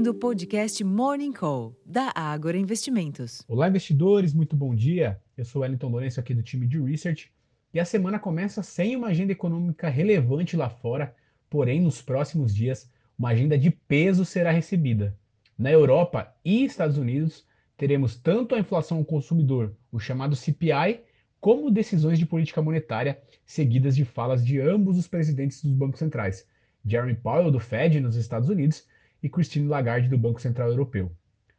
ouvindo o podcast Morning Call, da Ágora Investimentos. Olá, investidores, muito bom dia. Eu sou Wellington Lourenço aqui do time de Research e a semana começa sem uma agenda econômica relevante lá fora, porém, nos próximos dias, uma agenda de peso será recebida. Na Europa e Estados Unidos, teremos tanto a inflação ao consumidor, o chamado CPI, como decisões de política monetária seguidas de falas de ambos os presidentes dos bancos centrais, Jeremy Powell do Fed nos Estados Unidos e Christine Lagarde do Banco Central Europeu.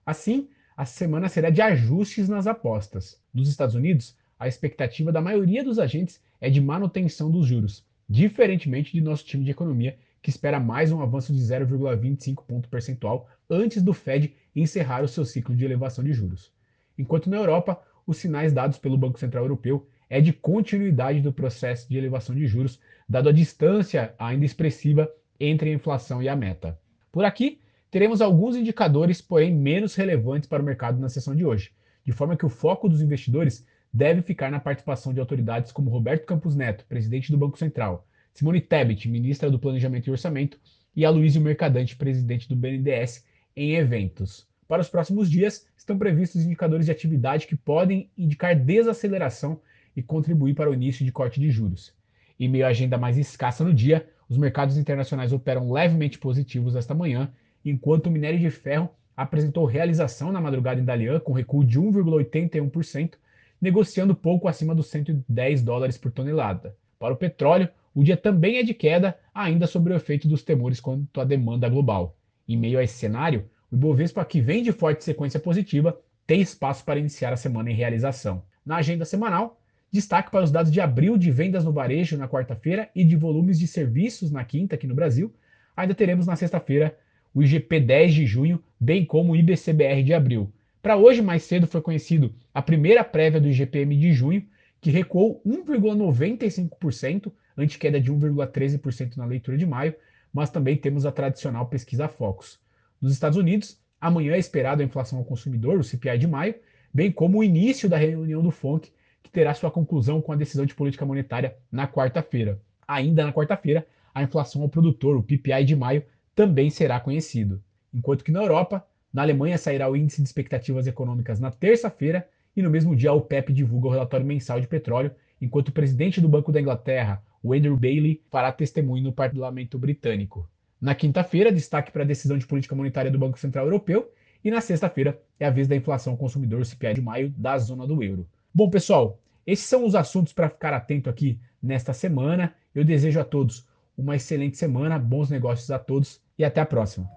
Assim, a semana será de ajustes nas apostas. Nos Estados Unidos, a expectativa da maioria dos agentes é de manutenção dos juros, diferentemente de nosso time de economia, que espera mais um avanço de 0,25 ponto percentual antes do Fed encerrar o seu ciclo de elevação de juros. Enquanto na Europa, os sinais dados pelo Banco Central Europeu é de continuidade do processo de elevação de juros, dado a distância ainda expressiva entre a inflação e a meta. Por aqui, teremos alguns indicadores, porém menos relevantes para o mercado na sessão de hoje, de forma que o foco dos investidores deve ficar na participação de autoridades como Roberto Campos Neto, presidente do Banco Central, Simone Tebet, ministra do Planejamento e Orçamento, e Aloysio Mercadante, presidente do BNDES, em eventos. Para os próximos dias, estão previstos indicadores de atividade que podem indicar desaceleração e contribuir para o início de corte de juros. Em meio à agenda mais escassa no dia, os mercados internacionais operam levemente positivos esta manhã, enquanto o minério de ferro apresentou realização na madrugada em Dalian com recuo de 1,81%, negociando pouco acima dos 110 dólares por tonelada. Para o petróleo, o dia também é de queda, ainda sobre o efeito dos temores quanto à demanda global. Em meio a esse cenário, o Ibovespa, que vem de forte sequência positiva, tem espaço para iniciar a semana em realização. Na agenda semanal, Destaque para os dados de abril de vendas no varejo na quarta-feira e de volumes de serviços na quinta aqui no Brasil. Ainda teremos na sexta-feira o IGP 10 de junho, bem como o IBCBR de abril. Para hoje, mais cedo, foi conhecido a primeira prévia do IGPM de junho, que recuou 1,95%, ante queda de 1,13% na leitura de maio, mas também temos a tradicional pesquisa Focus. Nos Estados Unidos, amanhã é esperado a inflação ao consumidor, o CPI de maio, bem como o início da reunião do FONC, que terá sua conclusão com a decisão de política monetária na quarta-feira. Ainda na quarta-feira, a inflação ao produtor, o PPI de maio, também será conhecido. Enquanto que na Europa, na Alemanha sairá o índice de expectativas econômicas na terça-feira e no mesmo dia a OPEP divulga o relatório mensal de petróleo, enquanto o presidente do Banco da Inglaterra, o Andrew Bailey, fará testemunho no parlamento britânico. Na quinta-feira, destaque para a decisão de política monetária do Banco Central Europeu e na sexta-feira é a vez da inflação consumidor CPI de maio da zona do euro. Bom, pessoal, esses são os assuntos para ficar atento aqui nesta semana. Eu desejo a todos uma excelente semana, bons negócios a todos e até a próxima.